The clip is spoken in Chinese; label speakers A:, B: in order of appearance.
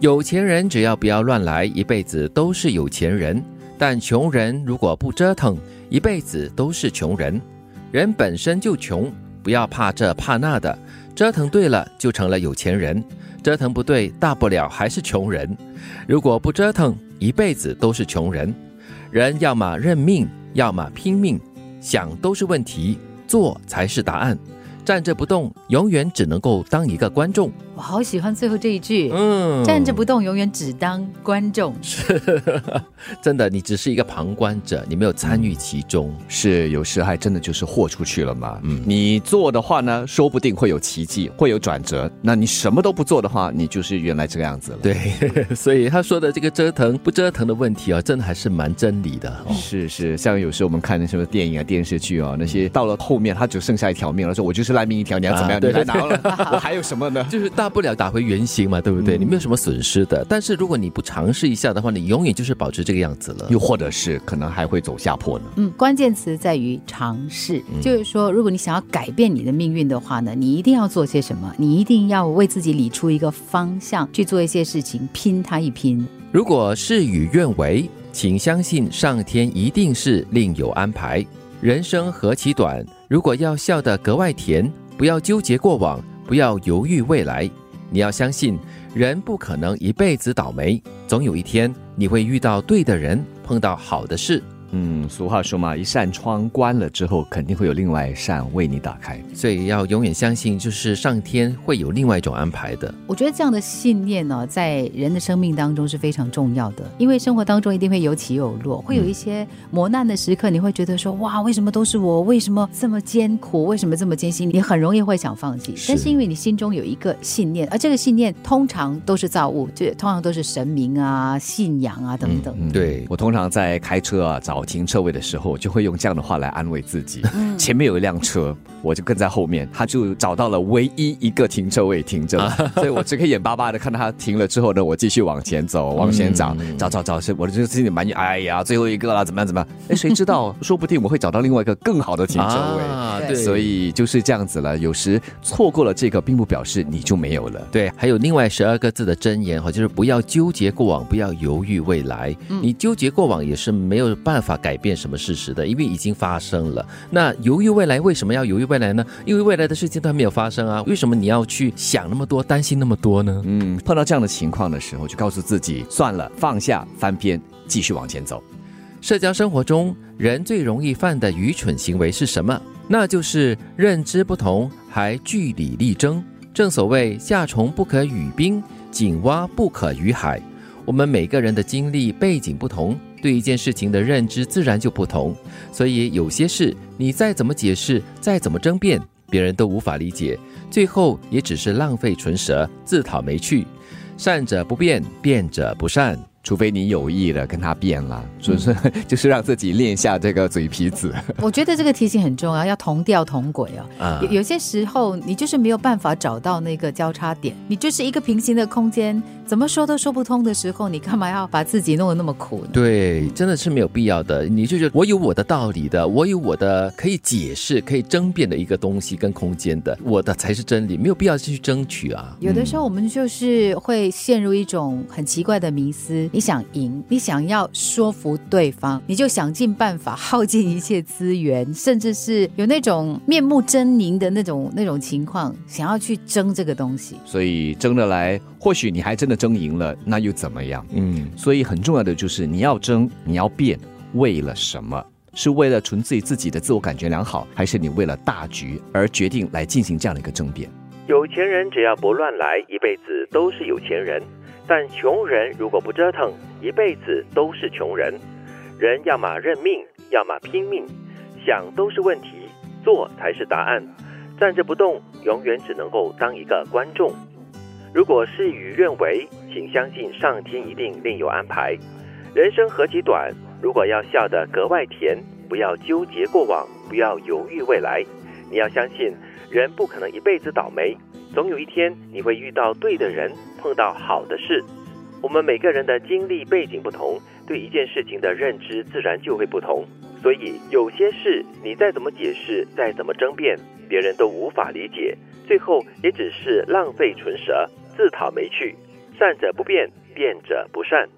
A: 有钱人只要不要乱来，一辈子都是有钱人；但穷人如果不折腾，一辈子都是穷人。人本身就穷，不要怕这怕那的，折腾对了就成了有钱人，折腾不对，大不了还是穷人。如果不折腾，一辈子都是穷人。人要么认命，要么拼命，想都是问题，做才是答案。站着不动，永远只能够当一个观众。
B: 我好喜欢最后这一句，嗯，站着不动，永远只当观众。
A: 是，真的，你只是一个旁观者，你没有参与其中。
C: 是，有时还真的就是豁出去了嘛。嗯，你做的话呢，说不定会有奇迹，会有转折。那你什么都不做的话，你就是原来这个样子了。
A: 对，所以他说的这个折腾不折腾的问题啊，真的还是蛮真理的。
C: 是是，像有时候我们看那什么电影啊、电视剧啊，那些到了后面他只剩下一条命了，说我就是烂命一条，你要怎么样？你来拿了，我还有什么呢？
A: 就是大。不了打回原形嘛，对不对？你没有什么损失的。但是如果你不尝试一下的话，你永远就是保持这个样子了。
C: 又或者是可能还会走下坡呢。
B: 嗯，关键词在于尝试，就是说，如果你想要改变你的命运的话呢，你一定要做些什么？你一定要为自己理出一个方向，去做一些事情，拼它一拼。
A: 如果事与愿违，请相信上天一定是另有安排。人生何其短，如果要笑得格外甜，不要纠结过往。不要犹豫未来，你要相信，人不可能一辈子倒霉，总有一天你会遇到对的人，碰到好的事。
C: 嗯，俗话说嘛，一扇窗关了之后，肯定会有另外一扇为你打开。
A: 所以要永远相信，就是上天会有另外一种安排的。
B: 我觉得这样的信念呢，在人的生命当中是非常重要的，因为生活当中一定会有起有落，会有一些磨难的时刻，你会觉得说，哇，为什么都是我？为什么这么艰苦？为什么这么艰辛？你很容易会想放弃。但是因为你心中有一个信念，而这个信念通常都是造物，就通常都是神明啊、信仰啊等等。
C: 对我通常在开车啊找。停车位的时候，就会用这样的话来安慰自己。前面有一辆车，我就跟在后面，他就找到了唯一一个停车位停着，所以我只可以眼巴巴的看到他停了之后呢，我继续往前走，往前找，找找找，是我就心里埋怨，哎呀，最后一个了，怎么样怎么样？哎，谁知道，说不定我会找到另外一个更好的停车位。啊对，所以就是这样子了。有时错过了这个，并不表示你就没有了。
A: 对，还有另外十二个字的箴言哈，就是不要纠结过往，不要犹豫未来。你纠结过往也是没有办。法改变什么事实的，因为已经发生了。那犹豫未来为什么要犹豫未来呢？因为未来的事情都还没有发生啊。为什么你要去想那么多，担心那么多呢？
C: 嗯，碰到这样的情况的时候，就告诉自己算了，放下，翻篇，继续往前走。
A: 社交生活中，人最容易犯的愚蠢行为是什么？那就是认知不同还据理力争。正所谓夏虫不可语冰，井蛙不可语海。我们每个人的经历背景不同。对一件事情的认知自然就不同，所以有些事你再怎么解释，再怎么争辩，别人都无法理解，最后也只是浪费唇舌，自讨没趣。善者不变，变者不善。
C: 除非你有意的跟他变了，就是 就是让自己练下这个嘴皮子。
B: 我觉得这个提醒很重要，要同调同轨哦。有有些时候你就是没有办法找到那个交叉点，你就是一个平行的空间，怎么说都说不通的时候，你干嘛要把自己弄得那么苦呢？
A: 对，真的是没有必要的。你就觉得我有我的道理的，我有我的可以解释、可以争辩的一个东西跟空间的，我的才是真理，没有必要去争取啊。
B: 有的时候我们就是会陷入一种很奇怪的迷思。你想赢，你想要说服对方，你就想尽办法，耗尽一切资源，甚至是有那种面目狰狞的那种那种情况，想要去争这个东西。
C: 所以争得来，或许你还真的争赢了，那又怎么样？嗯，所以很重要的就是你要争，你要变，为了什么？是为了纯粹自己的自我感觉良好，还是你为了大局而决定来进行这样的一个争辩？
A: 有钱人只要不乱来，一辈子都是有钱人。但穷人如果不折腾，一辈子都是穷人。人要么认命，要么拼命，想都是问题，做才是答案。站着不动，永远只能够当一个观众。如果事与愿违，请相信上天一定另有安排。人生何其短，如果要笑得格外甜，不要纠结过往，不要犹豫未来。你要相信，人不可能一辈子倒霉。总有一天你会遇到对的人，碰到好的事。我们每个人的经历背景不同，对一件事情的认知自然就会不同。所以有些事你再怎么解释，再怎么争辩，别人都无法理解，最后也只是浪费唇舌，自讨没趣。善者不变，变者不善。